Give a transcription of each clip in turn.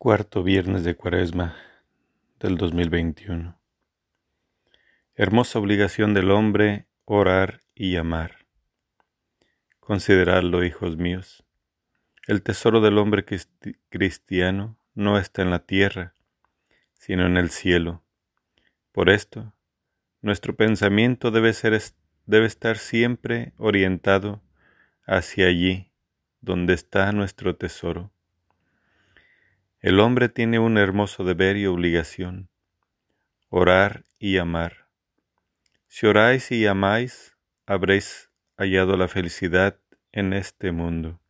Cuarto viernes de Cuaresma del 2021. Hermosa obligación del hombre orar y amar. Consideradlo, hijos míos. El tesoro del hombre cristiano no está en la tierra, sino en el cielo. Por esto, nuestro pensamiento debe, estar siempre orientado hacia allí, donde está nuestro tesoro el hombre tiene un hermoso deber y obligación, orar y amar. Si oráis y amáis, habréis hallado la felicidad en este mundo.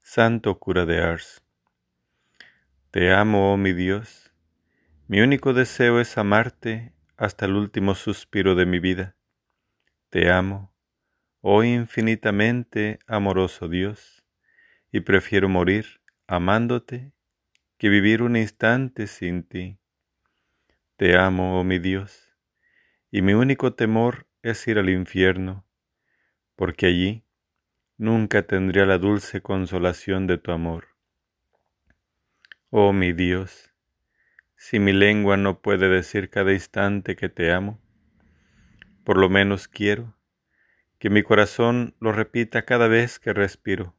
Santo cura de Ars. Te amo, oh mi Dios. Mi único deseo es amarte hasta el último suspiro de mi vida. Te amo, oh infinitamente amoroso Dios, y prefiero morir amándote que vivir un instante sin ti. Te amo, oh mi Dios, y mi único temor es ir al infierno, porque allí nunca tendría la dulce consolación de tu amor. Oh mi Dios, si mi lengua no puede decir cada instante que te amo, por lo menos quiero que mi corazón lo repita cada vez que respiro.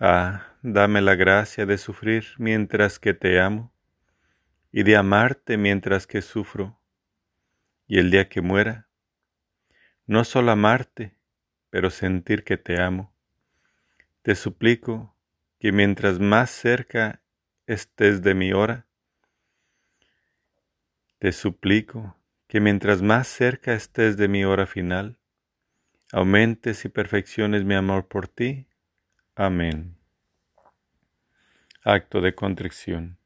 Ah, dame la gracia de sufrir mientras que te amo, y de amarte mientras que sufro, y el día que muera, no solo amarte, pero sentir que te amo. Te suplico que mientras más cerca estés de mi hora, te suplico que mientras más cerca estés de mi hora final, aumentes y perfecciones mi amor por ti Amén. Acto de contrición.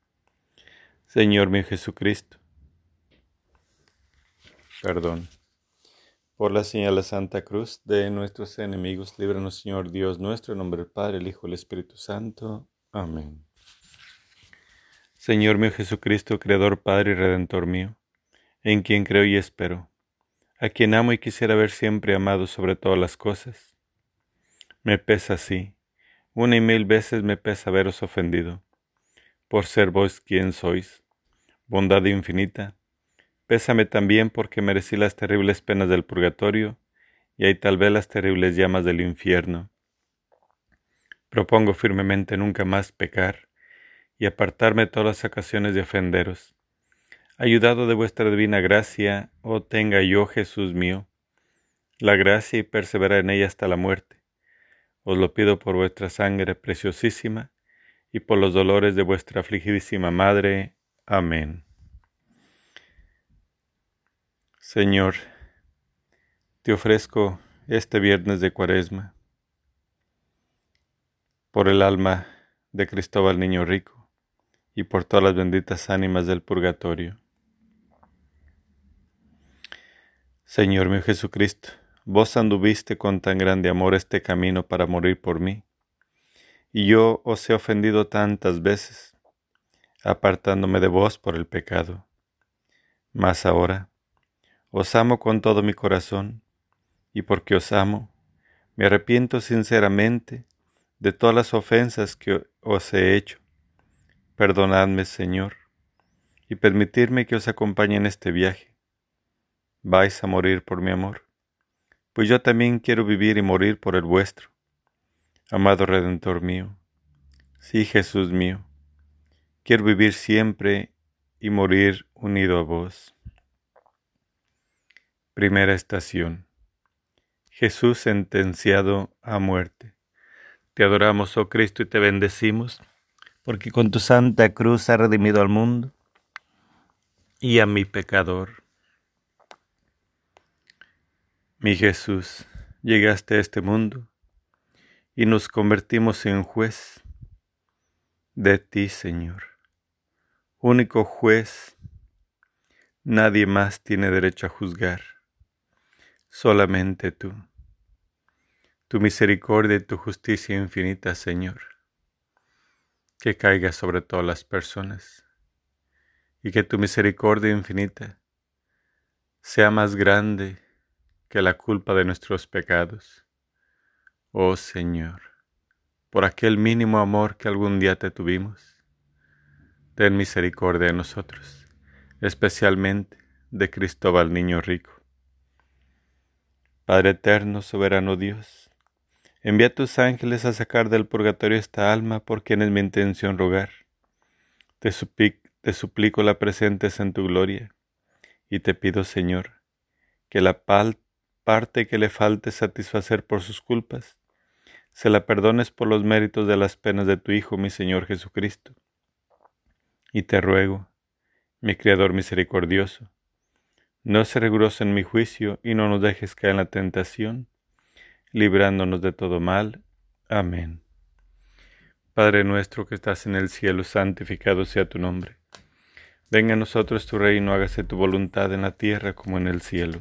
Señor mío Jesucristo, perdón. Por la señal de Santa Cruz de nuestros enemigos, líbranos, Señor Dios nuestro, en nombre del Padre, el Hijo y el Espíritu Santo. Amén. Señor mío Jesucristo, Creador, Padre y Redentor mío, en quien creo y espero, a quien amo y quisiera ver siempre amado sobre todas las cosas. Me pesa así una y mil veces me pesa haberos ofendido, por ser vos quien sois, bondad infinita. Pésame también porque merecí las terribles penas del purgatorio y hay tal vez las terribles llamas del infierno. Propongo firmemente nunca más pecar y apartarme todas las ocasiones de ofenderos. Ayudado de vuestra divina gracia, oh tenga yo, Jesús mío, la gracia y perseverar en ella hasta la muerte os lo pido por vuestra sangre preciosísima y por los dolores de vuestra afligidísima Madre. Amén. Señor, te ofrezco este viernes de Cuaresma por el alma de Cristóbal Niño Rico y por todas las benditas ánimas del purgatorio. Señor mío Jesucristo, Vos anduviste con tan grande amor este camino para morir por mí, y yo os he ofendido tantas veces, apartándome de vos por el pecado. Mas ahora os amo con todo mi corazón, y porque os amo, me arrepiento sinceramente de todas las ofensas que os he hecho. Perdonadme, Señor, y permitirme que os acompañe en este viaje. Vais a morir por mi amor pues yo también quiero vivir y morir por el vuestro. Amado Redentor mío, sí Jesús mío, quiero vivir siempre y morir unido a vos. Primera estación. Jesús sentenciado a muerte. Te adoramos, oh Cristo, y te bendecimos, porque con tu santa cruz has redimido al mundo y a mi pecador. Mi Jesús, llegaste a este mundo y nos convertimos en juez de ti, Señor. Único juez, nadie más tiene derecho a juzgar, solamente tú. Tu misericordia y tu justicia infinita, Señor, que caiga sobre todas las personas y que tu misericordia infinita sea más grande que la culpa de nuestros pecados. Oh Señor, por aquel mínimo amor que algún día te tuvimos, ten misericordia de nosotros, especialmente de Cristóbal Niño Rico. Padre eterno, soberano Dios, envía a tus ángeles a sacar del purgatorio esta alma por quien es mi intención rogar. Te, te suplico la presentes en tu gloria y te pido, Señor, que la parte que le falte satisfacer por sus culpas, se la perdones por los méritos de las penas de tu Hijo, mi Señor Jesucristo y te ruego, mi Criador misericordioso, no se riguroso en mi juicio y no nos dejes caer en la tentación, librándonos de todo mal. Amén. Padre nuestro que estás en el cielo, santificado sea tu nombre. Venga a nosotros tu reino, hágase tu voluntad en la tierra como en el cielo.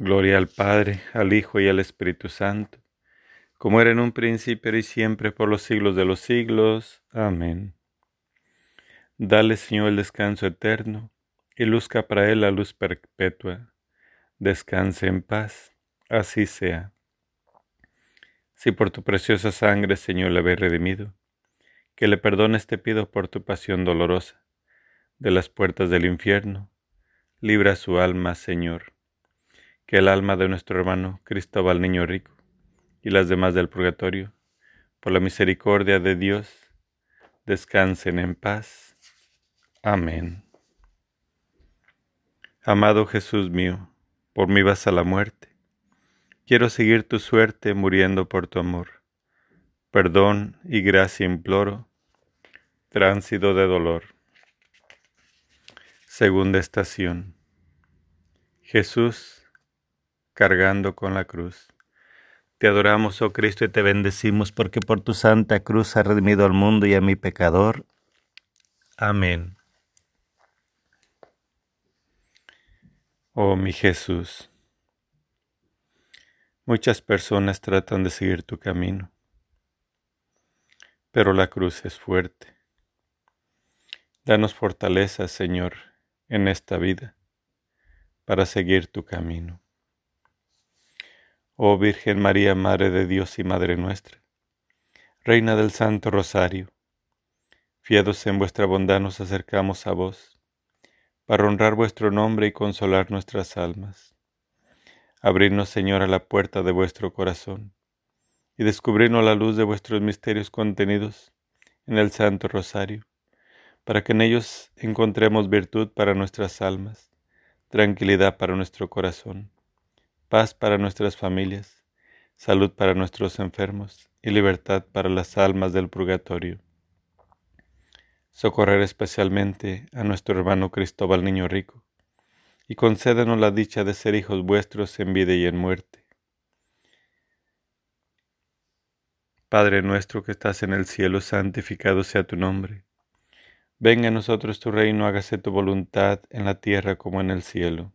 Gloria al Padre, al Hijo y al Espíritu Santo como era en un principio y siempre por los siglos de los siglos. Amén. Dale, Señor, el descanso eterno, y luzca para él la luz perpetua. Descanse en paz, así sea. Si por tu preciosa sangre, Señor, le habéis redimido, que le perdones te pido por tu pasión dolorosa, de las puertas del infierno, libra su alma, Señor. Que el alma de nuestro hermano Cristóbal Niño Rico, y las demás del purgatorio, por la misericordia de Dios, descansen en paz. Amén. Amado Jesús mío, por mí vas a la muerte. Quiero seguir tu suerte muriendo por tu amor. Perdón y gracia imploro. Tránsito de dolor. Segunda estación. Jesús cargando con la cruz. Te adoramos, oh Cristo, y te bendecimos porque por tu santa cruz has redimido al mundo y a mi pecador. Amén. Oh mi Jesús, muchas personas tratan de seguir tu camino, pero la cruz es fuerte. Danos fortaleza, Señor, en esta vida para seguir tu camino. Oh Virgen María, Madre de Dios y Madre nuestra, Reina del Santo Rosario, fiados en vuestra bondad nos acercamos a vos, para honrar vuestro nombre y consolar nuestras almas. Abrirnos, Señor, a la puerta de vuestro corazón, y descubrirnos la luz de vuestros misterios contenidos en el Santo Rosario, para que en ellos encontremos virtud para nuestras almas, tranquilidad para nuestro corazón paz para nuestras familias, salud para nuestros enfermos y libertad para las almas del purgatorio. Socorrer especialmente a nuestro hermano Cristóbal Niño Rico, y concédenos la dicha de ser hijos vuestros en vida y en muerte. Padre nuestro que estás en el cielo, santificado sea tu nombre. Venga a nosotros tu reino, hágase tu voluntad en la tierra como en el cielo.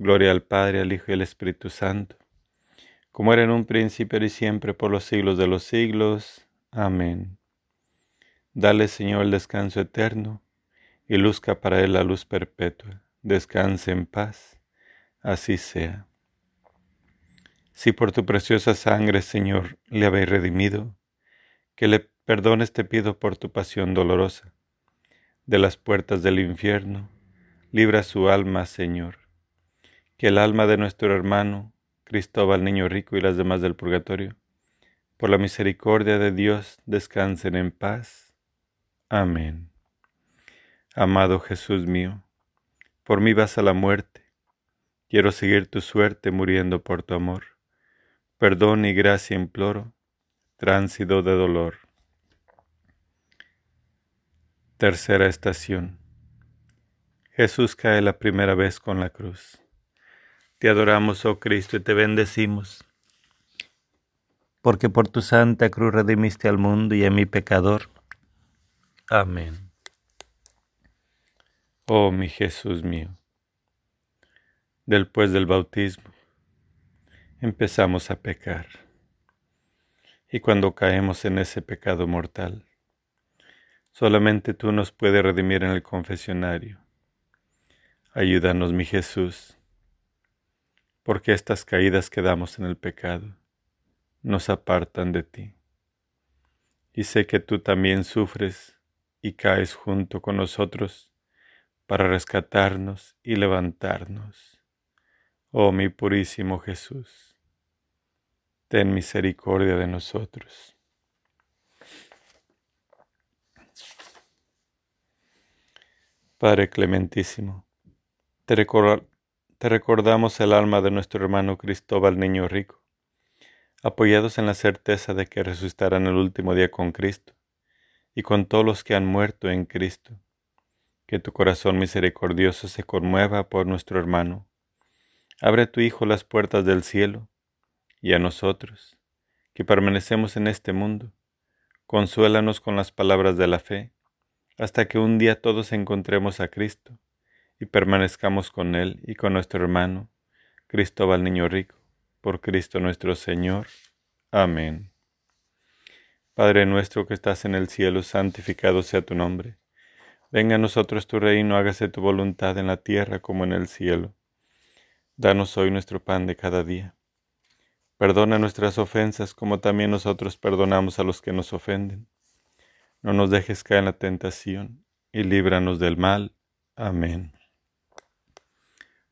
Gloria al Padre, al Hijo y al Espíritu Santo, como era en un principio y siempre por los siglos de los siglos. Amén. Dale, Señor, el descanso eterno, y luzca para él la luz perpetua. Descanse en paz. Así sea. Si por tu preciosa sangre, Señor, le habéis redimido, que le perdones te pido por tu pasión dolorosa. De las puertas del infierno, libra su alma, Señor que el alma de nuestro hermano Cristóbal Niño Rico y las demás del purgatorio, por la misericordia de Dios, descansen en paz. Amén. Amado Jesús mío, por mí vas a la muerte. Quiero seguir tu suerte muriendo por tu amor. Perdón y gracia imploro, tránsito de dolor. Tercera estación. Jesús cae la primera vez con la cruz. Te adoramos, oh Cristo, y te bendecimos, porque por tu santa cruz redimiste al mundo y a mi pecador. Amén. Oh mi Jesús mío, después del bautismo empezamos a pecar. Y cuando caemos en ese pecado mortal, solamente tú nos puedes redimir en el confesionario. Ayúdanos, mi Jesús, porque estas caídas que damos en el pecado nos apartan de ti. Y sé que tú también sufres y caes junto con nosotros para rescatarnos y levantarnos. Oh mi purísimo Jesús, ten misericordia de nosotros. Padre clementísimo, te, te recordamos el alma de nuestro hermano Cristóbal Niño Rico, apoyados en la certeza de que resucitará en el último día con Cristo y con todos los que han muerto en Cristo. Que tu corazón misericordioso se conmueva por nuestro hermano. Abre tu Hijo las puertas del cielo, y a nosotros, que permanecemos en este mundo, consuélanos con las palabras de la fe, hasta que un día todos encontremos a Cristo, y permanezcamos con Él y con nuestro hermano, Cristóbal Niño Rico, por Cristo nuestro Señor. Amén. Padre nuestro que estás en el cielo, santificado sea tu nombre. Venga a nosotros tu reino, hágase tu voluntad en la tierra como en el cielo. Danos hoy nuestro pan de cada día. Perdona nuestras ofensas como también nosotros perdonamos a los que nos ofenden. No nos dejes caer en la tentación y líbranos del mal. Amén.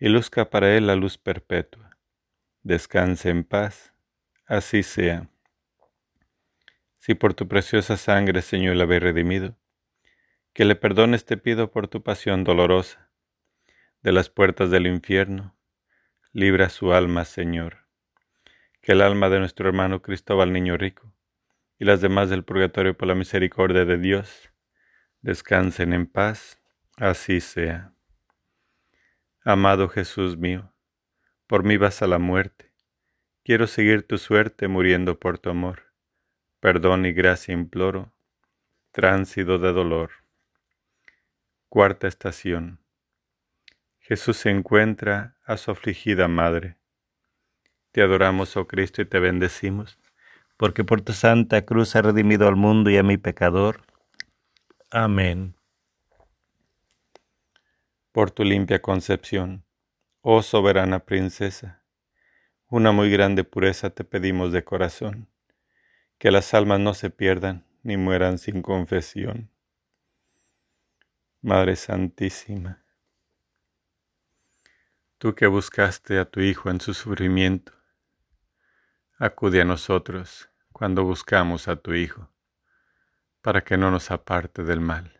y luzca para él la luz perpetua. Descanse en paz. Así sea. Si por tu preciosa sangre, Señor, la habéis redimido, que le perdones te pido por tu pasión dolorosa. De las puertas del infierno, libra su alma, Señor. Que el alma de nuestro hermano Cristóbal Niño Rico y las demás del purgatorio por la misericordia de Dios descansen en paz, así sea. Amado Jesús mío, por mí vas a la muerte, quiero seguir tu suerte muriendo por tu amor perdón y gracia imploro, tránsito de dolor. Cuarta estación. Jesús se encuentra a su afligida madre. Te adoramos, oh Cristo, y te bendecimos, porque por tu santa cruz has redimido al mundo y a mi pecador. Amén. Por tu limpia concepción, oh soberana princesa, una muy grande pureza te pedimos de corazón que las almas no se pierdan ni mueran sin confesión. Madre Santísima, tú que buscaste a tu Hijo en su sufrimiento, acude a nosotros cuando buscamos a tu Hijo, para que no nos aparte del mal.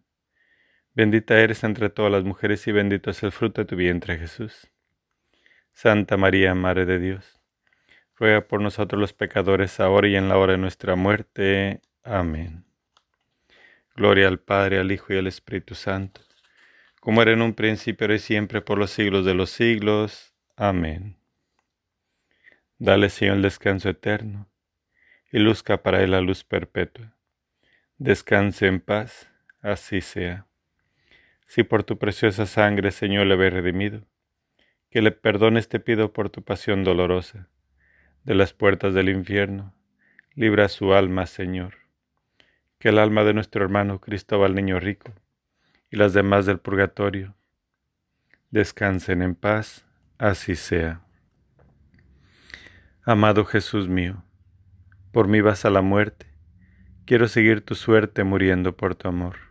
Bendita eres entre todas las mujeres y bendito es el fruto de tu vientre Jesús. Santa María, Madre de Dios ruega por nosotros los pecadores, ahora y en la hora de nuestra muerte. Amén. Gloria al Padre, al Hijo y al Espíritu Santo, como era en un principio, ahora y siempre, por los siglos de los siglos. Amén. Dale, Señor, el descanso eterno, y luzca para él la luz perpetua. Descanse en paz, así sea. Si por tu preciosa sangre, Señor, le habéis redimido, que le perdones te pido por tu pasión dolorosa, de las puertas del infierno, libra su alma, Señor. Que el alma de nuestro hermano Cristóbal Niño Rico, y las demás del purgatorio. Descansen en paz, así sea. Amado Jesús mío, por mí vas a la muerte, quiero seguir tu suerte muriendo por tu amor.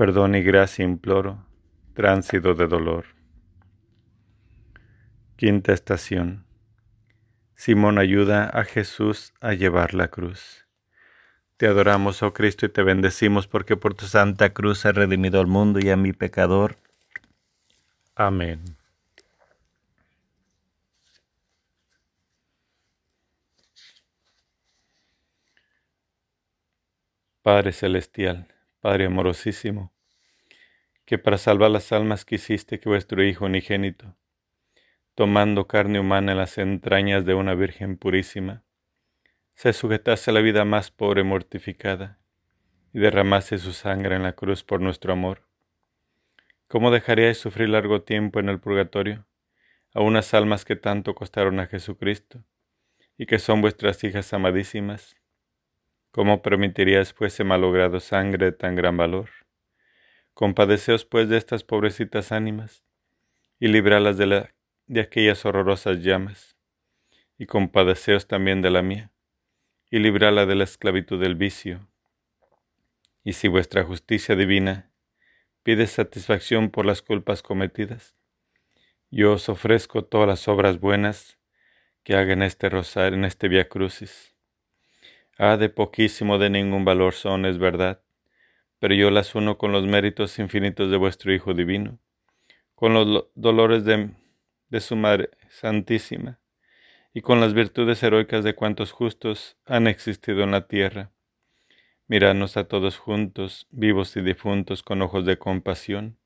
Perdón y gracia imploro, tránsito de dolor. Quinta estación. Simón ayuda a Jesús a llevar la cruz. Te adoramos, oh Cristo, y te bendecimos porque por tu santa cruz has redimido al mundo y a mi pecador. Amén. Padre Celestial, Padre amorosísimo, que para salvar las almas quisiste que vuestro Hijo unigénito, tomando carne humana en las entrañas de una Virgen purísima, se sujetase a la vida más pobre mortificada y derramase su sangre en la cruz por nuestro amor. ¿Cómo dejaríais sufrir largo tiempo en el purgatorio a unas almas que tanto costaron a Jesucristo y que son vuestras hijas amadísimas? ¿Cómo permitiríais fuese malogrado sangre de tan gran valor? Compadeceos pues de estas pobrecitas ánimas y libralas de, la, de aquellas horrorosas llamas, y compadeceos también de la mía y librala de la esclavitud del vicio. Y si vuestra justicia divina pide satisfacción por las culpas cometidas, yo os ofrezco todas las obras buenas que haga en este rosario, en este via crucis. Ah, de poquísimo de ningún valor son, es verdad, pero yo las uno con los méritos infinitos de vuestro Hijo Divino, con los dolores de, de su Madre Santísima, y con las virtudes heroicas de cuantos justos han existido en la tierra. Miradnos a todos juntos, vivos y difuntos, con ojos de compasión,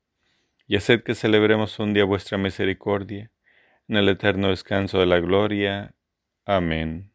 y haced que celebremos un día vuestra misericordia, en el eterno descanso de la gloria. Amén.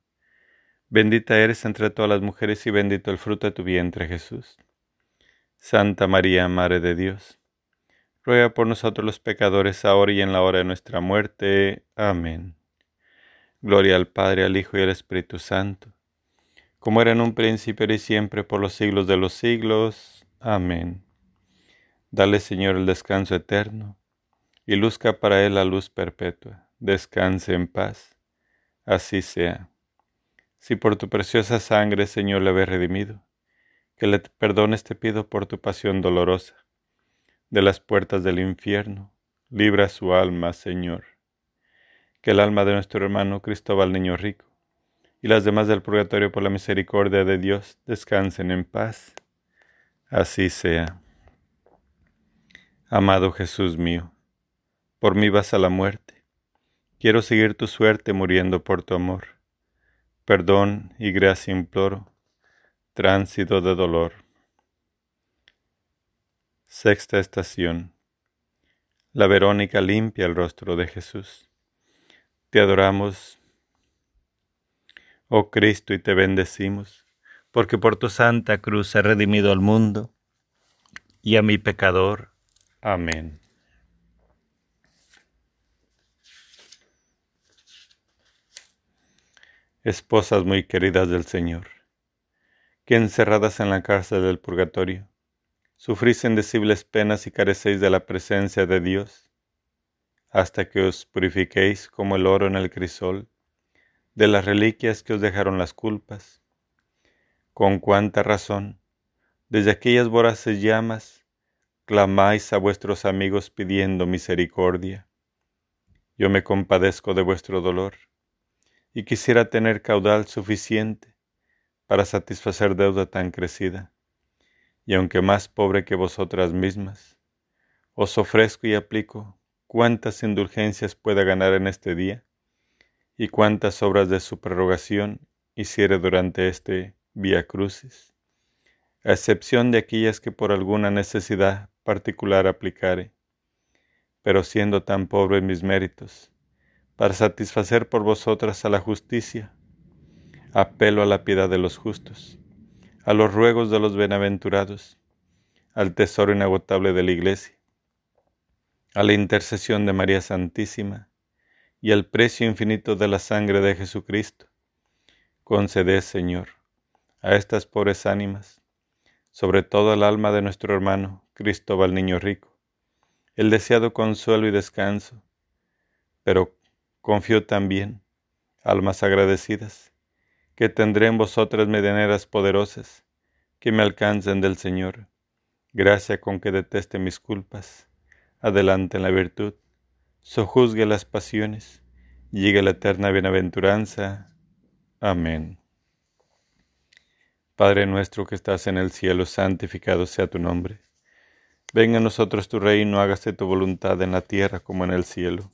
Bendita eres entre todas las mujeres y bendito el fruto de tu vientre Jesús. Santa María, Madre de Dios, ruega por nosotros los pecadores, ahora y en la hora de nuestra muerte. Amén. Gloria al Padre, al Hijo y al Espíritu Santo, como era en un principio y siempre por los siglos de los siglos. Amén. Dale, Señor, el descanso eterno, y luzca para él la luz perpetua. Descanse en paz. Así sea. Si por tu preciosa sangre, Señor, le habéis redimido, que le perdones te pido por tu pasión dolorosa. De las puertas del infierno, libra su alma, Señor que el alma de nuestro hermano Cristóbal Niño Rico y las demás del purgatorio por la misericordia de Dios descansen en paz. Así sea. Amado Jesús mío, por mí vas a la muerte. Quiero seguir tu suerte muriendo por tu amor. Perdón y gracia imploro, tránsito de dolor. Sexta estación. La Verónica limpia el rostro de Jesús. Te adoramos, oh Cristo, y te bendecimos, porque por tu santa cruz has redimido al mundo y a mi pecador. Amén. Esposas muy queridas del Señor, que encerradas en la cárcel del purgatorio, sufrís indecibles penas y carecéis de la presencia de Dios, hasta que os purifiquéis como el oro en el crisol, de las reliquias que os dejaron las culpas. Con cuánta razón, desde aquellas voraces llamas, clamáis a vuestros amigos pidiendo misericordia. Yo me compadezco de vuestro dolor y quisiera tener caudal suficiente para satisfacer deuda tan crecida. Y aunque más pobre que vosotras mismas, os ofrezco y aplico cuántas indulgencias pueda ganar en este día y cuántas obras de su prerrogación hiciere durante este Vía Crucis, a excepción de aquellas que por alguna necesidad particular aplicare pero siendo tan pobre en mis méritos, para satisfacer por vosotras a la justicia, apelo a la piedad de los justos, a los ruegos de los bienaventurados, al tesoro inagotable de la Iglesia, a la intercesión de María Santísima y al precio infinito de la sangre de Jesucristo. Conceded, Señor, a estas pobres ánimas, sobre todo al alma de nuestro hermano Cristóbal Niño Rico, el deseado consuelo y descanso, pero confío también, almas agradecidas, que tendré en vosotras medianeras poderosas, que me alcancen del Señor, gracia con que deteste mis culpas, adelante en la virtud, sojuzgue las pasiones, llegue la eterna bienaventuranza. Amén. Padre nuestro que estás en el cielo, santificado sea tu nombre Venga a nosotros tu reino, hágase tu voluntad en la tierra como en el cielo.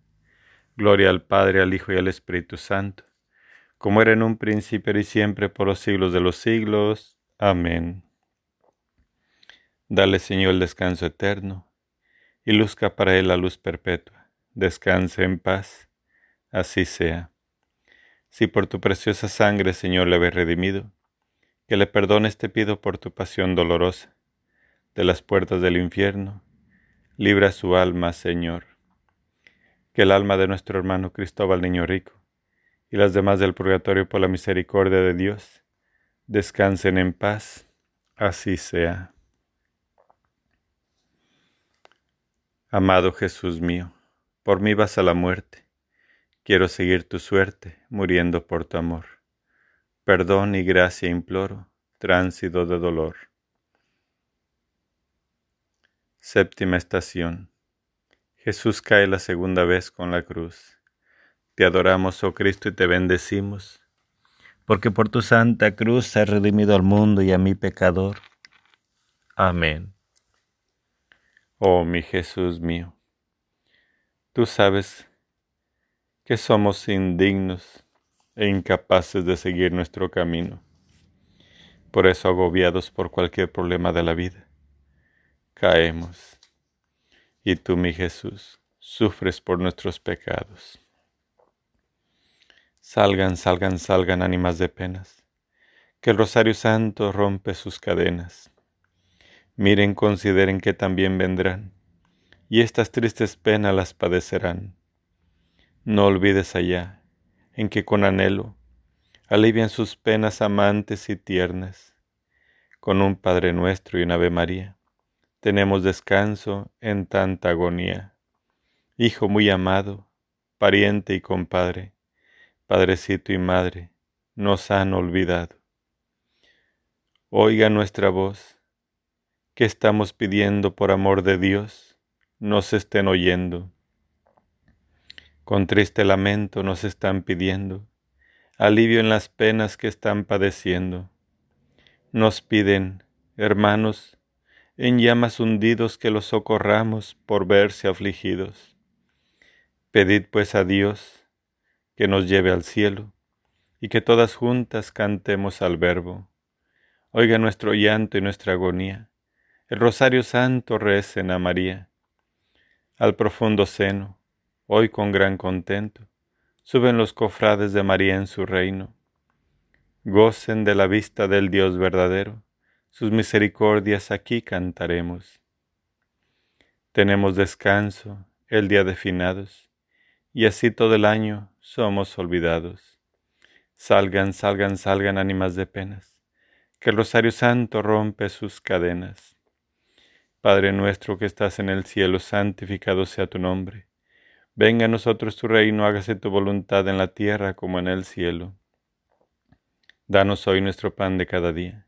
Gloria al Padre, al Hijo y al Espíritu Santo, como era en un principio y siempre por los siglos de los siglos. Amén. Dale, Señor, el descanso eterno, y luzca para él la luz perpetua. Descanse en paz. Así sea. Si por tu preciosa sangre, Señor, le habéis redimido, que le perdones te pido por tu pasión dolorosa de las puertas del infierno. Libra su alma, Señor. Que el alma de nuestro hermano Cristóbal Niño Rico y las demás del purgatorio por la misericordia de Dios descansen en paz. Así sea. Amado Jesús mío, por mí vas a la muerte. Quiero seguir tu suerte, muriendo por tu amor. Perdón y gracia imploro, tránsito de dolor. Séptima estación. Jesús cae la segunda vez con la cruz. Te adoramos, oh Cristo, y te bendecimos, porque por tu santa cruz has redimido al mundo y a mi pecador. Amén. Oh mi Jesús mío, tú sabes que somos indignos e incapaces de seguir nuestro camino, por eso agobiados por cualquier problema de la vida caemos. Y tú, mi Jesús, sufres por nuestros pecados. Salgan, salgan, salgan ánimas de penas, que el Rosario Santo rompe sus cadenas. Miren, consideren que también vendrán, y estas tristes penas las padecerán. No olvides allá, en que con anhelo alivian sus penas amantes y tiernas, con un Padre nuestro y un Ave María tenemos descanso en tanta agonía. Hijo muy amado, pariente y compadre, padrecito y madre, nos han olvidado. Oiga nuestra voz, que estamos pidiendo por amor de Dios, nos estén oyendo. Con triste lamento nos están pidiendo alivio en las penas que están padeciendo. Nos piden, hermanos, en llamas hundidos que los socorramos por verse afligidos. Pedid pues a Dios que nos lleve al cielo y que todas juntas cantemos al Verbo. Oiga nuestro llanto y nuestra agonía. El rosario santo recen a María. Al profundo seno, hoy con gran contento, suben los cofrades de María en su reino. Gocen de la vista del Dios verdadero sus misericordias aquí cantaremos. Tenemos descanso el día de finados, y así todo el año somos olvidados. Salgan, salgan, salgan ánimas de penas, que el Rosario Santo rompe sus cadenas. Padre nuestro que estás en el cielo, santificado sea tu nombre. Venga a nosotros tu reino, hágase tu voluntad en la tierra como en el cielo. Danos hoy nuestro pan de cada día.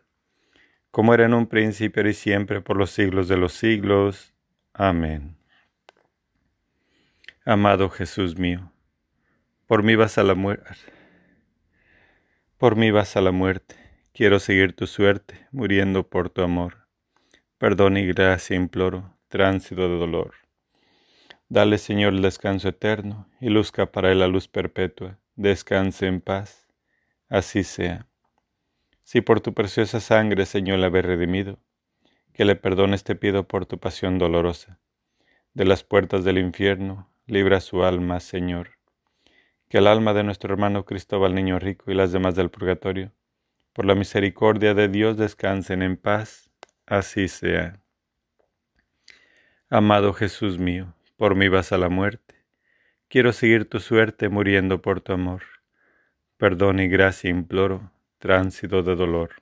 como era en un principio y siempre, por los siglos de los siglos. Amén. Amado Jesús mío, por mí vas a la muerte. Por mí vas a la muerte Quiero seguir tu suerte, muriendo por tu amor. Perdón y gracia imploro, tránsito de dolor. Dale, Señor, el descanso eterno, y luzca para él la luz perpetua. Descanse en paz. Así sea. Si por tu preciosa sangre, Señor, le habéis redimido, que le perdones te pido por tu pasión dolorosa. De las puertas del infierno, libra su alma, Señor. Que el alma de nuestro hermano Cristóbal Niño Rico y las demás del purgatorio por la misericordia de Dios descansen en paz, así sea. Amado Jesús mío, por mí vas a la muerte. Quiero seguir tu suerte muriendo por tu amor. Perdón y gracia imploro, tránsito de dolor.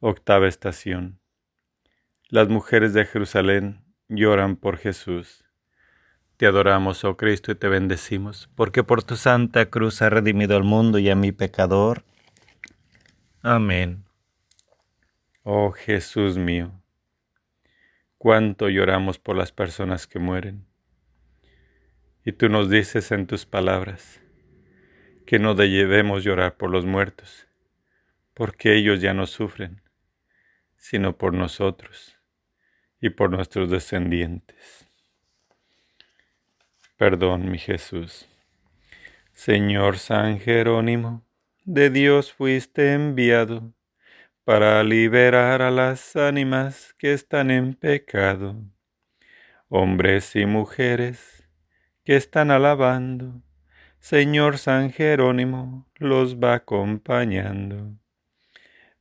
Octava estación. Las mujeres de Jerusalén lloran por Jesús. Te adoramos, oh Cristo, y te bendecimos, porque por tu santa cruz has redimido al mundo y a mi pecador. Amén. Oh Jesús mío, cuánto lloramos por las personas que mueren. Y tú nos dices en tus palabras que no debemos llorar por los muertos, porque ellos ya no sufren, sino por nosotros y por nuestros descendientes. Perdón, mi Jesús. Señor San Jerónimo, de Dios fuiste enviado para liberar a las ánimas que están en pecado, hombres y mujeres que están alabando, Señor San Jerónimo los va acompañando.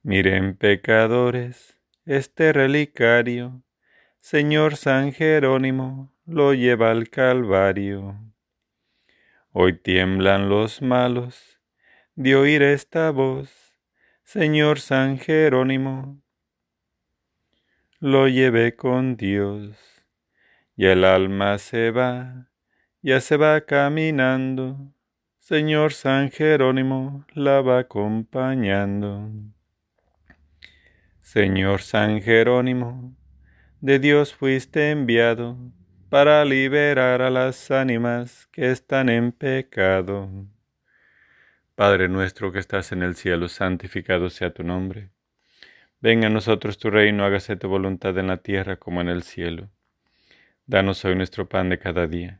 Miren pecadores, este relicario, Señor San Jerónimo lo lleva al Calvario. Hoy tiemblan los malos, de oír esta voz, Señor San Jerónimo, lo llevé con Dios, y el alma se va, ya se va caminando, Señor San Jerónimo la va acompañando. Señor San Jerónimo, de Dios fuiste enviado para liberar a las ánimas que están en pecado. Padre nuestro que estás en el cielo, santificado sea tu nombre. Venga a nosotros tu reino, hágase tu voluntad en la tierra como en el cielo. Danos hoy nuestro pan de cada día.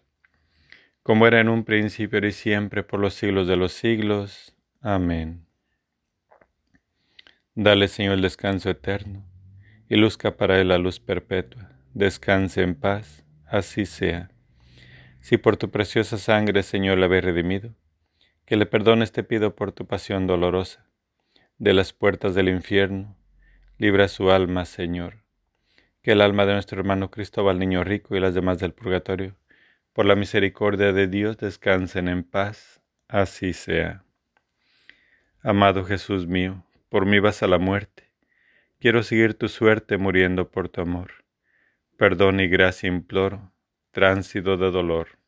como era en un principio y siempre, por los siglos de los siglos. Amén. Dale, Señor, el descanso eterno, y luzca para él la luz perpetua. Descanse en paz, así sea. Si por tu preciosa sangre, Señor, la habéis redimido, que le perdones te pido por tu pasión dolorosa. De las puertas del infierno, libra su alma, Señor. Que el alma de nuestro hermano Cristóbal Niño Rico y las demás del purgatorio, por la misericordia de Dios, descansen en paz. Así sea. Amado Jesús mío, por mí vas a la muerte. Quiero seguir tu suerte muriendo por tu amor. Perdón y gracia imploro tránsito de dolor.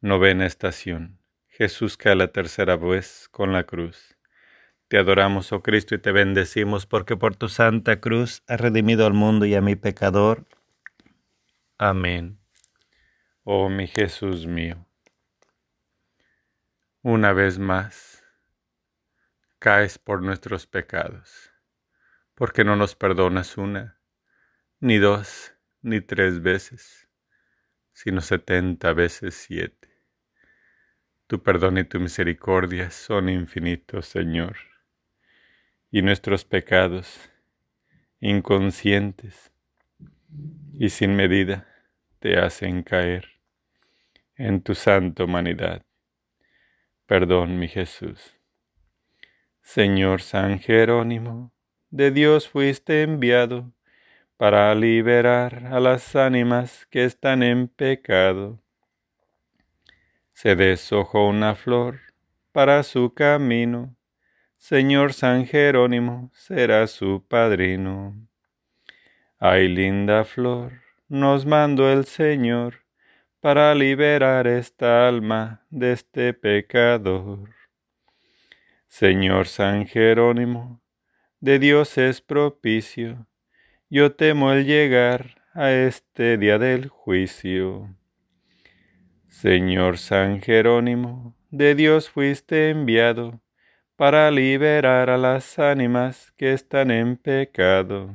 Novena estación. Jesús cae la tercera vez con la cruz. Te adoramos, oh Cristo, y te bendecimos porque por tu santa cruz has redimido al mundo y a mi pecador. Amén. Oh mi Jesús mío. Una vez más, caes por nuestros pecados, porque no nos perdonas una, ni dos, ni tres veces, sino setenta veces siete. Tu perdón y tu misericordia son infinitos, Señor y nuestros pecados, inconscientes y sin medida, te hacen caer en tu santa humanidad. Perdón, mi Jesús. Señor San Jerónimo, de Dios fuiste enviado para liberar a las ánimas que están en pecado. Se deshojó una flor para su camino Señor San Jerónimo será su padrino. Ay, linda flor, nos mandó el Señor para liberar esta alma de este pecador. Señor San Jerónimo, de Dios es propicio, yo temo el llegar a este día del juicio. Señor San Jerónimo, de Dios fuiste enviado, para liberar a las ánimas que están en pecado.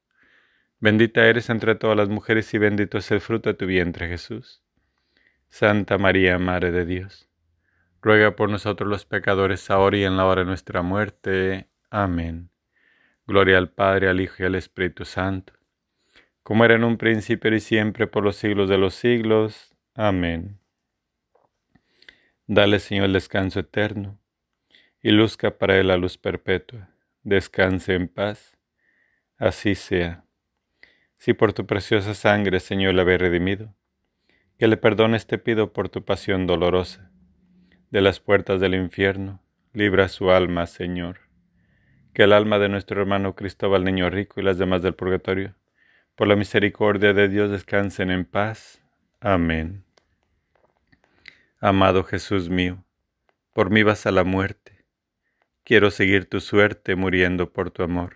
Bendita eres entre todas las mujeres y bendito es el fruto de tu vientre Jesús. Santa María, Madre de Dios, ruega por nosotros los pecadores, ahora y en la hora de nuestra muerte. Amén. Gloria al Padre, al Hijo y al Espíritu Santo, como era en un principio y siempre por los siglos de los siglos. Amén. Dale, Señor, el descanso eterno y luzca para él la luz perpetua. Descanse en paz. Así sea. Si por tu preciosa sangre, Señor, le habéis redimido, que le perdones te pido por tu pasión dolorosa. De las puertas del infierno, libra su alma, Señor. Que el alma de nuestro hermano Cristóbal Niño Rico y las demás del purgatorio, por la misericordia de Dios, descansen en paz. Amén. Amado Jesús mío, por mí vas a la muerte Quiero seguir tu suerte muriendo por tu amor.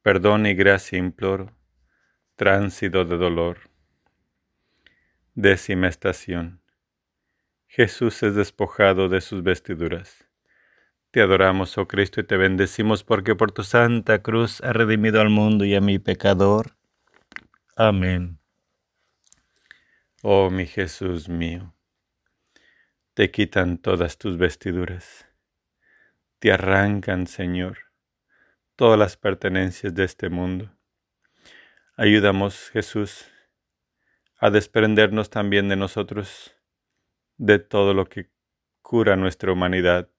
Perdón y gracia imploro, tránsito de dolor. Décima estación. Jesús es despojado de sus vestiduras. Te adoramos, oh Cristo, y te bendecimos porque por tu santa cruz has redimido al mundo y a mi pecador. Amén. Oh mi Jesús mío, te quitan todas tus vestiduras te arrancan, Señor, todas las pertenencias de este mundo. Ayúdamos, Jesús, a desprendernos también de nosotros, de todo lo que cura nuestra humanidad,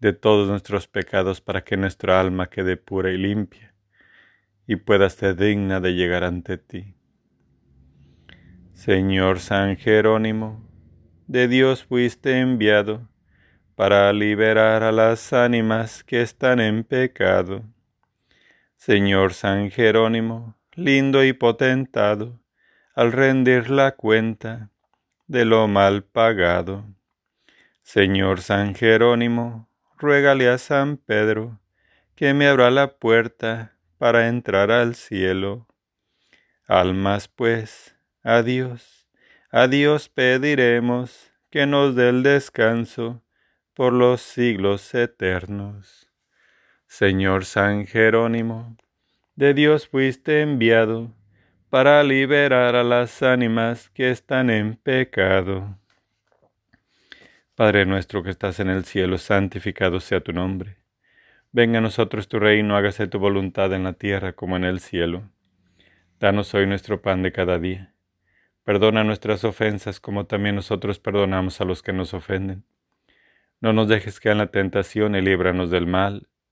de todos nuestros pecados, para que nuestra alma quede pura y limpia y pueda ser digna de llegar ante ti. Señor San Jerónimo, de Dios fuiste enviado, para liberar a las ánimas que están en pecado. Señor San Jerónimo, lindo y potentado, al rendir la cuenta de lo mal pagado. Señor San Jerónimo, ruégale a San Pedro que me abra la puerta para entrar al cielo. Almas pues, a Dios, a Dios pediremos que nos dé el descanso por los siglos eternos. Señor San Jerónimo, de Dios fuiste enviado para liberar a las ánimas que están en pecado. Padre nuestro que estás en el cielo, santificado sea tu nombre. Venga a nosotros tu reino, hágase tu voluntad en la tierra como en el cielo. Danos hoy nuestro pan de cada día Perdona nuestras ofensas como también nosotros perdonamos a los que nos ofenden. No nos dejes caer en la tentación y líbranos del mal.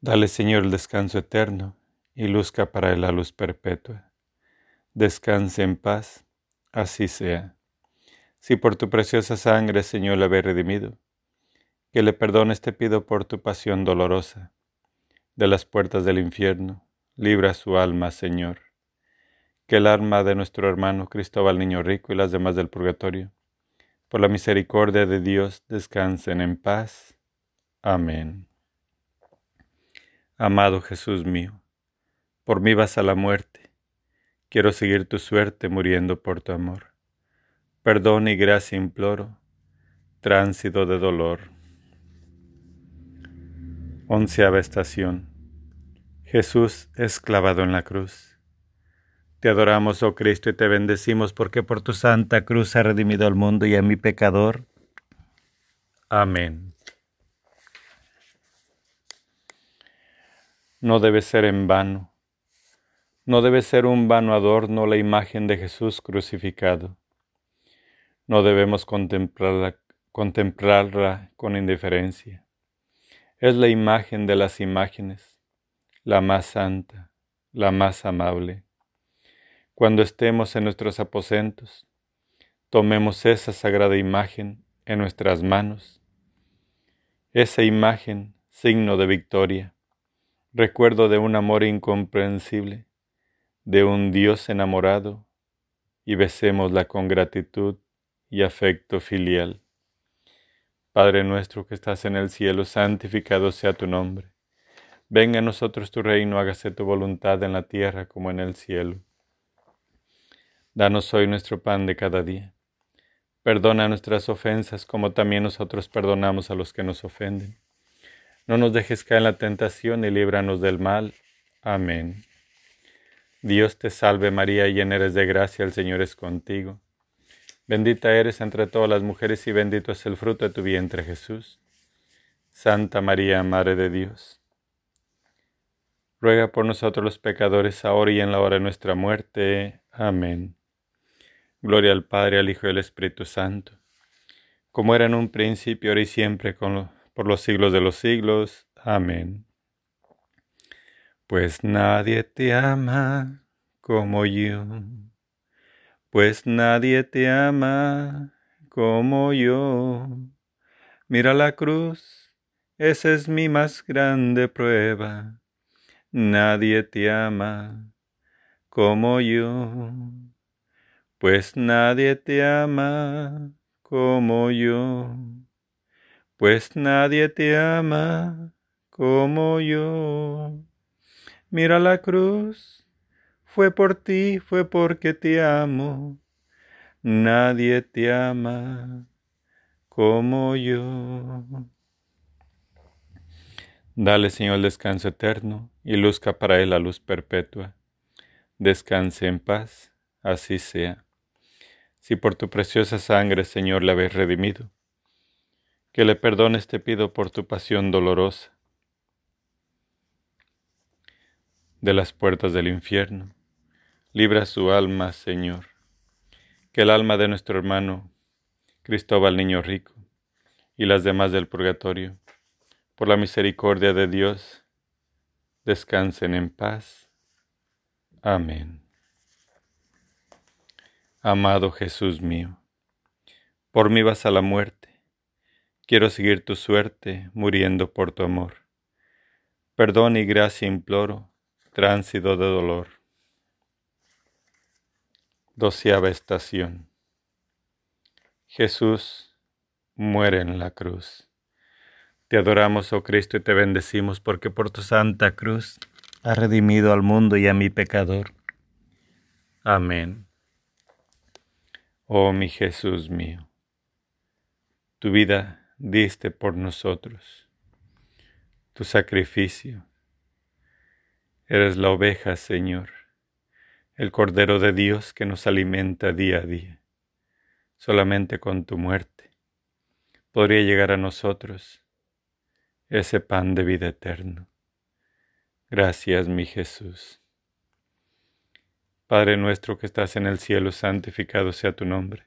Dale, Señor, el descanso eterno y luzca para él la luz perpetua. Descanse en paz, así sea. Si por tu preciosa sangre, Señor, le habéis redimido, que le perdones te pido por tu pasión dolorosa. De las puertas del infierno, libra su alma, Señor que el alma de nuestro hermano Cristóbal Niño Rico y las demás del purgatorio, por la misericordia de Dios, descansen en paz. Amén. Amado Jesús mío, por mí vas a la muerte, quiero seguir tu suerte muriendo por tu amor. Perdón y gracia imploro, tránsito de dolor. Onceava estación. Jesús es clavado en la cruz. Te adoramos, oh Cristo, y te bendecimos porque por tu santa cruz ha redimido al mundo y a mi pecador. Amén. No debe ser en vano. No debe ser un vano adorno la imagen de Jesús crucificado. No debemos contemplarla, contemplarla con indiferencia. Es la imagen de las imágenes, la más santa, la más amable cuando estemos en nuestros aposentos, tomemos esa sagrada imagen en nuestras manos, esa imagen, signo de victoria, recuerdo de un amor incomprensible, de un Dios enamorado, y besémosla con gratitud y afecto filial. Padre nuestro que estás en el cielo, santificado sea tu nombre. Venga a nosotros tu reino, hágase tu voluntad en la tierra como en el cielo. Danos hoy nuestro pan de cada día. Perdona nuestras ofensas como también nosotros perdonamos a los que nos ofenden. No nos dejes caer en la tentación y líbranos del mal. Amén. Dios te salve María, llena eres de gracia, el Señor es contigo. Bendita eres entre todas las mujeres y bendito es el fruto de tu vientre Jesús. Santa María, Madre de Dios. Ruega por nosotros los pecadores, ahora y en la hora de nuestra muerte. Amén. Gloria al Padre, al Hijo y al Espíritu Santo, como era en un principio, ahora y siempre, por los siglos de los siglos. Amén. Pues nadie te ama como yo, pues nadie te ama como yo. Mira la cruz, esa es mi más grande prueba. Nadie te ama como yo pues nadie te ama como yo, pues nadie te ama como yo. Mira la cruz, fue por ti, fue porque te amo. Nadie te ama como yo. Dale, Señor, descanso eterno y luzca para él la luz perpetua. Descanse en paz, así sea si por tu preciosa sangre, Señor, le habéis redimido. Que le perdones te pido por tu pasión dolorosa. De las puertas del infierno, libra su alma, Señor. Que el alma de nuestro hermano Cristóbal Niño Rico y las demás del purgatorio, por la misericordia de Dios, descansen en paz. Amén. Amado Jesús mío, por mí vas a la muerte, quiero seguir tu suerte muriendo por tu amor. Perdón y gracia imploro, tránsito de dolor. Doceava estación. Jesús muere en la cruz. Te adoramos, oh Cristo, y te bendecimos porque por tu santa cruz has redimido al mundo y a mi pecador. Amén. Oh mi Jesús mío, tu vida diste por nosotros, tu sacrificio. Eres la oveja, Señor, el Cordero de Dios que nos alimenta día a día. Solamente con tu muerte podría llegar a nosotros ese pan de vida eterno. Gracias, mi Jesús. Padre nuestro que estás en el cielo, santificado sea tu nombre.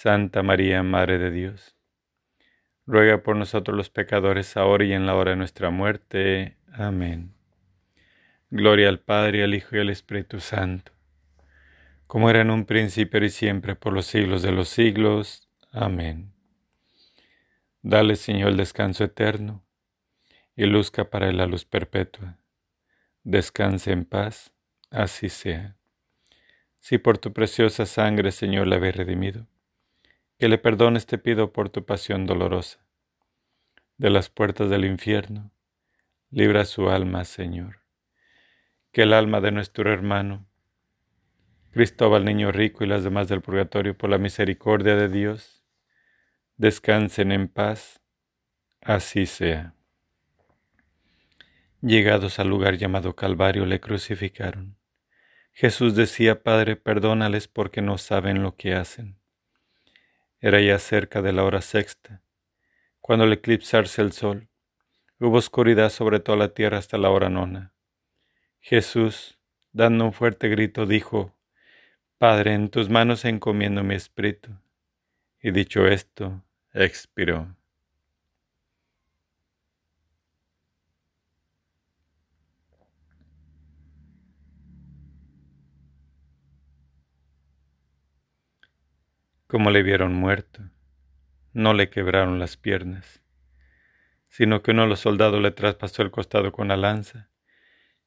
Santa María, Madre de Dios, ruega por nosotros los pecadores, ahora y en la hora de nuestra muerte. Amén. Gloria al Padre, al Hijo y al Espíritu Santo, como era en un principio y siempre, por los siglos de los siglos. Amén. Dale, Señor, el descanso eterno, y luzca para él la luz perpetua. Descanse en paz así sea. Si por tu preciosa sangre, Señor, la habéis redimido, que le perdones te pido por tu pasión dolorosa. De las puertas del infierno, libra su alma, Señor. Que el alma de nuestro hermano, Cristóbal Niño Rico y las demás del purgatorio, por la misericordia de Dios, descansen en paz, así sea. Llegados al lugar llamado Calvario, le crucificaron. Jesús decía, Padre, perdónales porque no saben lo que hacen. Era ya cerca de la hora sexta, cuando al eclipsarse el sol, hubo oscuridad sobre toda la tierra hasta la hora nona. Jesús, dando un fuerte grito, dijo, Padre, en tus manos encomiendo mi espíritu. Y dicho esto, expiró. Como le vieron muerto, no le quebraron las piernas, sino que uno de los soldados le traspasó el costado con la lanza,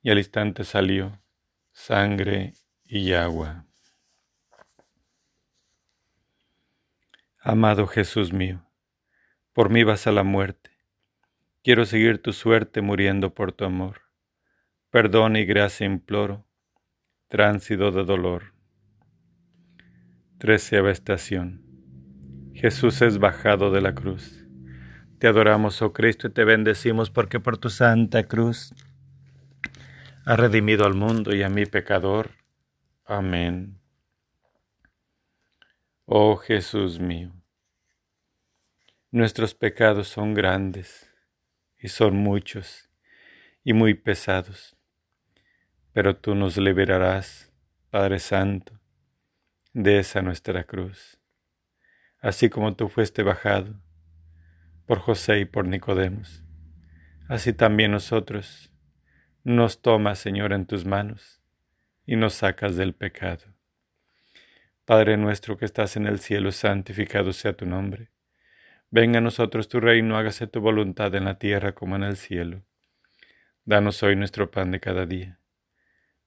y al instante salió sangre y agua. Amado Jesús mío, por mí vas a la muerte. Quiero seguir tu suerte muriendo por tu amor. Perdón y gracia imploro, tránsito de dolor. Treceava estación. Jesús es bajado de la cruz. Te adoramos, oh Cristo, y te bendecimos porque por tu santa cruz has redimido al mundo y a mi pecador. Amén. Oh Jesús mío, nuestros pecados son grandes y son muchos y muy pesados, pero tú nos liberarás, Padre Santo de esa nuestra cruz, así como tú fuiste bajado por José y por Nicodemos, así también nosotros nos tomas, Señor, en tus manos y nos sacas del pecado. Padre nuestro que estás en el cielo, santificado sea tu nombre. Venga a nosotros tu reino, hágase tu voluntad en la tierra como en el cielo. Danos hoy nuestro pan de cada día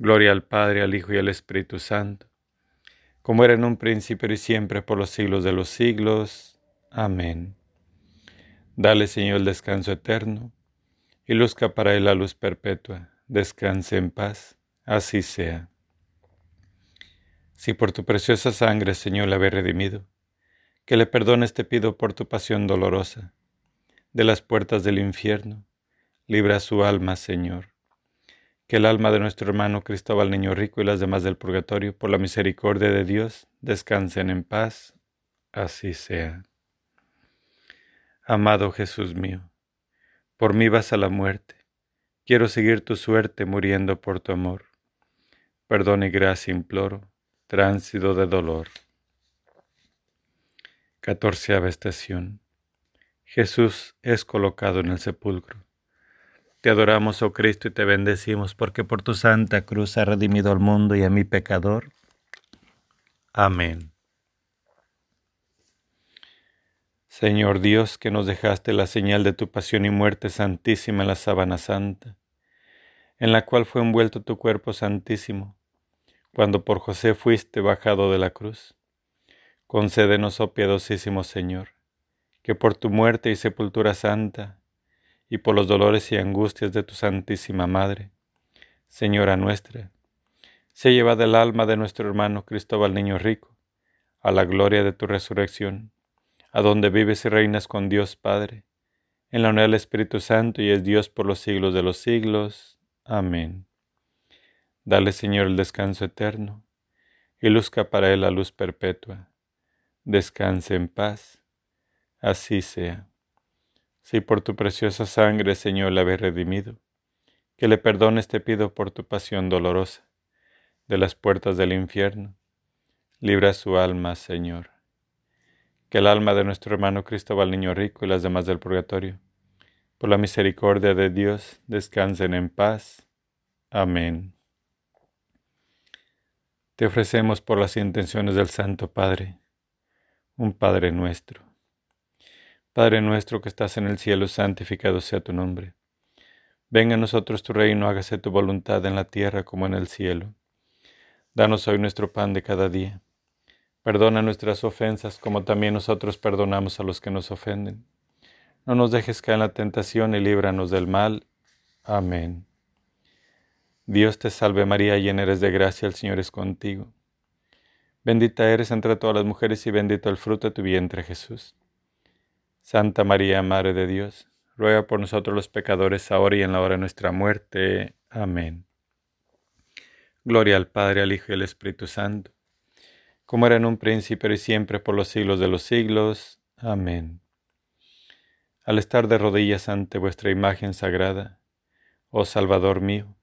Gloria al Padre, al Hijo y al Espíritu Santo, como era en un principio y siempre por los siglos de los siglos. Amén. Dale, Señor, el descanso eterno, y luzca para él la luz perpetua. Descanse en paz, así sea. Si por tu preciosa sangre, Señor, le habéis redimido, que le perdones te pido por tu pasión dolorosa, de las puertas del infierno, libra su alma, Señor que el alma de nuestro hermano Cristóbal Niño Rico y las demás del purgatorio, por la misericordia de Dios, descansen en paz. Así sea. Amado Jesús mío, por mí vas a la muerte, quiero seguir tu suerte muriendo por tu amor. Perdón y gracia imploro, tránsito de dolor. Catorceava estación. Jesús es colocado en el sepulcro. Te adoramos, oh Cristo, y te bendecimos, porque por tu santa cruz ha redimido al mundo y a mi pecador. Amén. Señor Dios, que nos dejaste la señal de tu pasión y muerte santísima en la sábana santa, en la cual fue envuelto tu cuerpo santísimo, cuando por José fuiste bajado de la cruz. Concédenos, oh piadosísimo Señor, que por tu muerte y sepultura santa, y por los dolores y angustias de tu Santísima Madre, Señora nuestra, se lleva el alma de nuestro hermano Cristóbal Niño Rico, a la gloria de tu resurrección a donde vives y reinas con Dios Padre, en la unidad del Espíritu Santo y es Dios por los siglos de los siglos. Amén. Dale, Señor, el descanso eterno, y luzca para él la luz perpetua. Descanse en paz. Así sea. Si por tu preciosa sangre, Señor, le habéis redimido, que le perdones te pido por tu pasión dolorosa, de las puertas del infierno. Libra su alma, Señor que el alma de nuestro hermano Cristóbal Niño Rico y las demás del purgatorio, por la misericordia de Dios, descansen en paz. Amén. Te ofrecemos por las intenciones del Santo Padre, un Padre nuestro. Padre nuestro que estás en el cielo, santificado sea tu nombre. Venga a nosotros tu reino, hágase tu voluntad en la tierra como en el cielo. Danos hoy nuestro pan de cada día Perdona nuestras ofensas como también nosotros perdonamos a los que nos ofenden. No nos dejes caer en la tentación y líbranos del mal. Amén. Dios te salve María, llena eres de gracia, el Señor es contigo. Bendita eres entre todas las mujeres y bendito el fruto de tu vientre Jesús. Santa María, Madre de Dios, ruega por nosotros los pecadores, ahora y en la hora de nuestra muerte. Amén. Gloria al Padre, al Hijo y al Espíritu Santo como era en un príncipe y siempre por los siglos de los siglos. Amén. Al estar de rodillas ante vuestra imagen sagrada, oh Salvador mío,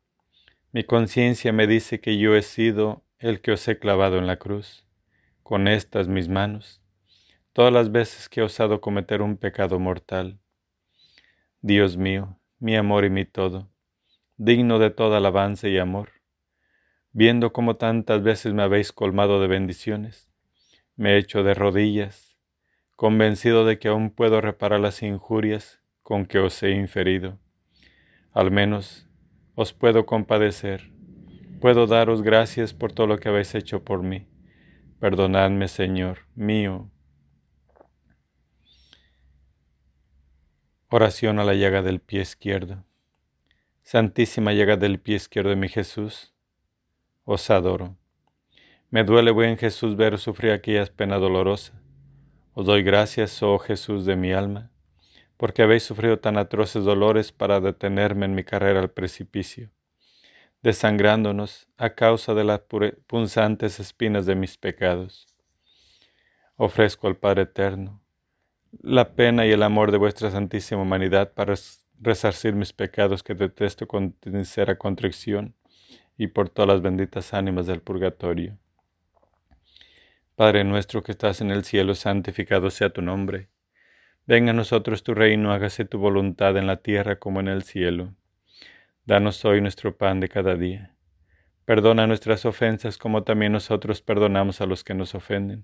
mi conciencia me dice que yo he sido el que os he clavado en la cruz, con estas mis manos, todas las veces que he osado cometer un pecado mortal. Dios mío, mi amor y mi todo, digno de toda alabanza y amor, viendo cómo tantas veces me habéis colmado de bendiciones, me he hecho de rodillas, convencido de que aún puedo reparar las injurias con que os he inferido. Al menos os puedo compadecer, puedo daros gracias por todo lo que habéis hecho por mí. Perdonadme, Señor mío. Oración a la llaga del pie izquierdo. Santísima llaga del pie izquierdo de mi Jesús, os adoro. Me duele, buen Jesús, ver sufrir aquellas pena dolorosa. Os doy gracias, oh Jesús de mi alma, porque habéis sufrido tan atroces dolores para detenerme en mi carrera al precipicio, desangrándonos a causa de las punzantes espinas de mis pecados. Ofrezco al Padre Eterno la pena y el amor de vuestra santísima humanidad para resarcir mis pecados que detesto con sincera contrición y por todas las benditas ánimas del purgatorio. Padre nuestro que estás en el cielo, santificado sea tu nombre. Venga a nosotros tu reino, hágase tu voluntad en la tierra como en el cielo. Danos hoy nuestro pan de cada día. Perdona nuestras ofensas como también nosotros perdonamos a los que nos ofenden.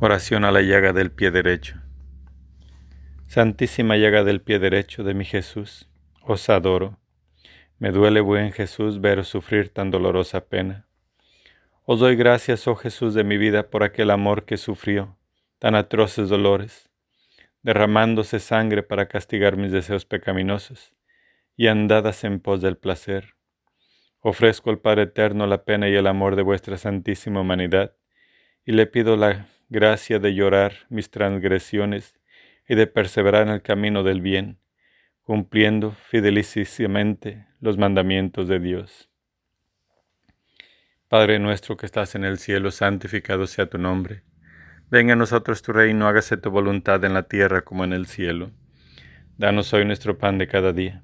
Oración a la llaga del pie derecho. Santísima llaga del pie derecho de mi Jesús, os adoro me duele, buen Jesús, veros sufrir tan dolorosa pena. Os doy gracias, oh Jesús de mi vida, por aquel amor que sufrió, tan atroces dolores. derramándose sangre para castigar mis deseos pecaminosos, y andadas en pos del placer. Ofrezco al Padre Eterno la pena y el amor de vuestra santísima humanidad, y le pido la gracia de llorar mis transgresiones y de perseverar en el camino del bien, cumpliendo fidelísimamente los mandamientos de Dios. Padre nuestro que estás en el cielo, santificado sea tu nombre. Venga a nosotros tu reino, hágase tu voluntad en la tierra como en el cielo. Danos hoy nuestro pan de cada día.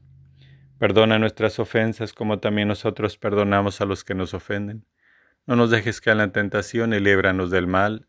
Perdona nuestras ofensas como también nosotros perdonamos a los que nos ofenden. No nos dejes caer en la tentación y líbranos del mal.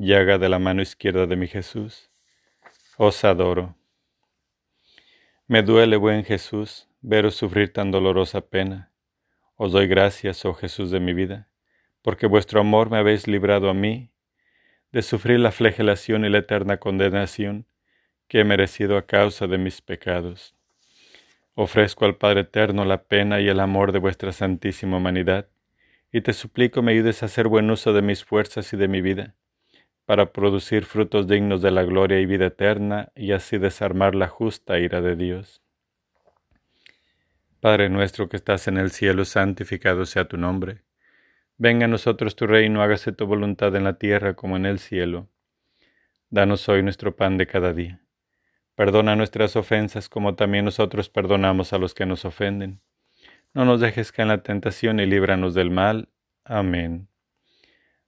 llaga de la mano izquierda de mi Jesús os adoro. Me duele, buen Jesús, veros sufrir tan dolorosa pena. Os doy gracias, oh Jesús de mi vida, porque vuestro amor me habéis librado a mí de sufrir la flagelación y la eterna condenación que he merecido a causa de mis pecados. Ofrezco al Padre Eterno la pena y el amor de vuestra santísima humanidad, y te suplico me ayudes a hacer buen uso de mis fuerzas y de mi vida para producir frutos dignos de la gloria y vida eterna, y así desarmar la justa ira de Dios. Padre nuestro que estás en el cielo, santificado sea tu nombre. Venga a nosotros tu reino, hágase tu voluntad en la tierra como en el cielo. Danos hoy nuestro pan de cada día. Perdona nuestras ofensas como también nosotros perdonamos a los que nos ofenden. No nos dejes caer en la tentación y líbranos del mal. Amén.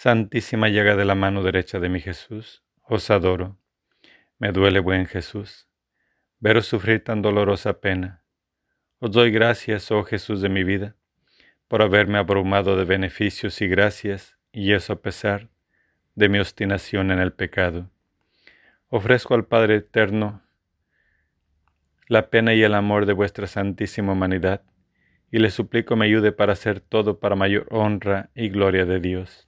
Santísima llaga de la mano derecha de mi Jesús, os adoro. Me duele, buen Jesús, veros sufrir tan dolorosa pena. Os doy gracias, oh Jesús de mi vida, por haberme abrumado de beneficios y gracias, y eso a pesar de mi obstinación en el pecado. Ofrezco al Padre Eterno la pena y el amor de vuestra santísima humanidad, y le suplico me ayude para hacer todo para mayor honra y gloria de Dios.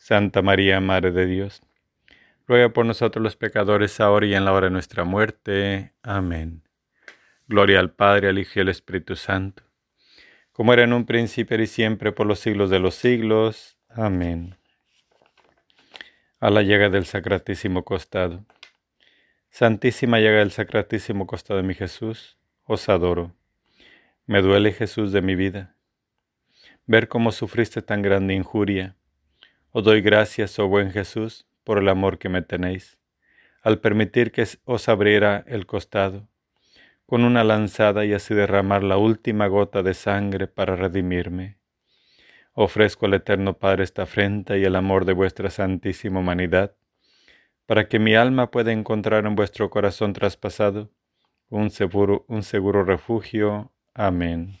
Santa María, Madre de Dios, ruega por nosotros los pecadores, ahora y en la hora de nuestra muerte. Amén. Gloria al Padre, al Hijo y al Espíritu Santo, como era en un principio y siempre, por los siglos de los siglos. Amén. A la llaga del sacratísimo costado. Santísima llaga del sacratísimo costado de mi Jesús, os adoro. Me duele Jesús de mi vida. Ver cómo sufriste tan grande injuria os doy gracias, oh buen Jesús, por el amor que me tenéis, al permitir que os abriera el costado con una lanzada y así derramar la última gota de sangre para redimirme. Ofrezco al Eterno Padre esta afrenta y el amor de vuestra santísima humanidad, para que mi alma pueda encontrar en vuestro corazón traspasado un seguro, un seguro refugio. Amén.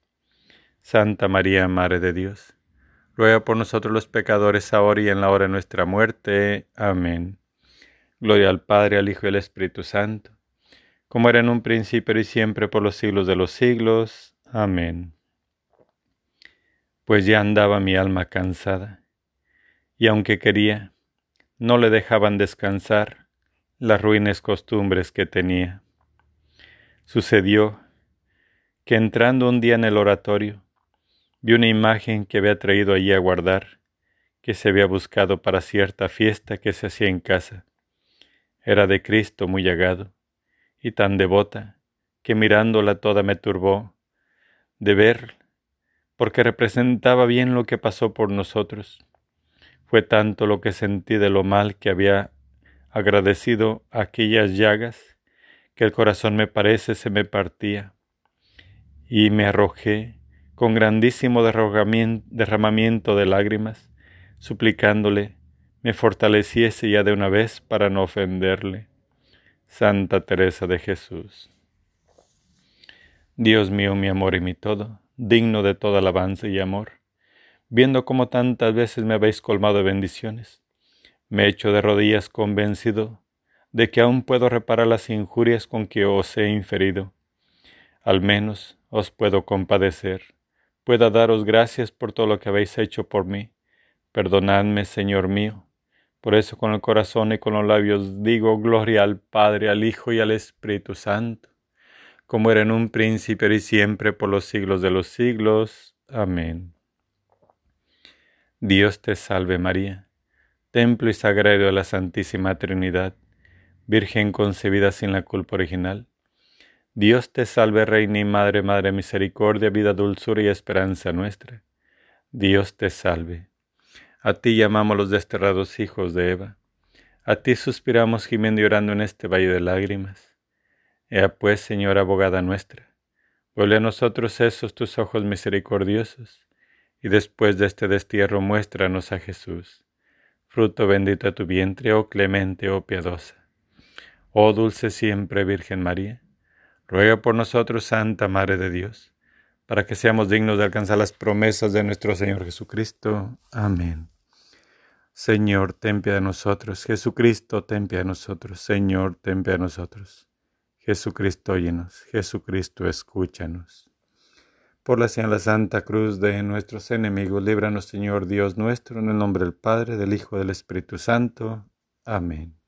Santa María, Madre de Dios, ruega por nosotros los pecadores ahora y en la hora de nuestra muerte. Amén. Gloria al Padre, al Hijo y al Espíritu Santo, como era en un principio y siempre por los siglos de los siglos. Amén. Pues ya andaba mi alma cansada, y aunque quería, no le dejaban descansar las ruines costumbres que tenía. Sucedió que entrando un día en el oratorio, vi una imagen que había traído allí a guardar, que se había buscado para cierta fiesta que se hacía en casa. Era de Cristo muy llagado, y tan devota, que mirándola toda me turbó de ver, porque representaba bien lo que pasó por nosotros. Fue tanto lo que sentí de lo mal que había agradecido aquellas llagas, que el corazón me parece se me partía, y me arrojé con grandísimo derramamiento de lágrimas, suplicándole me fortaleciese ya de una vez para no ofenderle. Santa Teresa de Jesús. Dios mío, mi amor y mi todo, digno de toda alabanza y amor, viendo cómo tantas veces me habéis colmado de bendiciones, me echo de rodillas convencido de que aún puedo reparar las injurias con que os he inferido. Al menos os puedo compadecer, pueda daros gracias por todo lo que habéis hecho por mí. Perdonadme, Señor mío. Por eso con el corazón y con los labios digo gloria al Padre, al Hijo y al Espíritu Santo, como era en un principio y siempre por los siglos de los siglos. Amén. Dios te salve María templo y sagrario de la Santísima Trinidad, Virgen concebida sin la culpa original. Dios te salve, Reina y Madre, Madre Misericordia, vida, dulzura y esperanza nuestra. Dios te salve. A ti llamamos los desterrados hijos de Eva. A ti suspiramos gimiendo y llorando en este valle de lágrimas. Ea pues, Señora abogada nuestra, vuelve a nosotros esos tus ojos misericordiosos, y después de este destierro muéstranos a Jesús fruto bendito de tu vientre, oh clemente, oh piadosa. Oh dulce siempre Virgen María, ruega por nosotros, Santa Madre de Dios, para que seamos dignos de alcanzar las promesas de nuestro Señor Jesucristo. Amén. Señor, ten piedad de nosotros. Jesucristo, ten piedad de nosotros. Señor, ten piedad de nosotros. Jesucristo, óyenos. Jesucristo, escúchanos. Por la señal de la Santa Cruz de nuestros enemigos, líbranos Señor Dios nuestro, en el nombre del Padre, del Hijo, y del Espíritu Santo. Amén.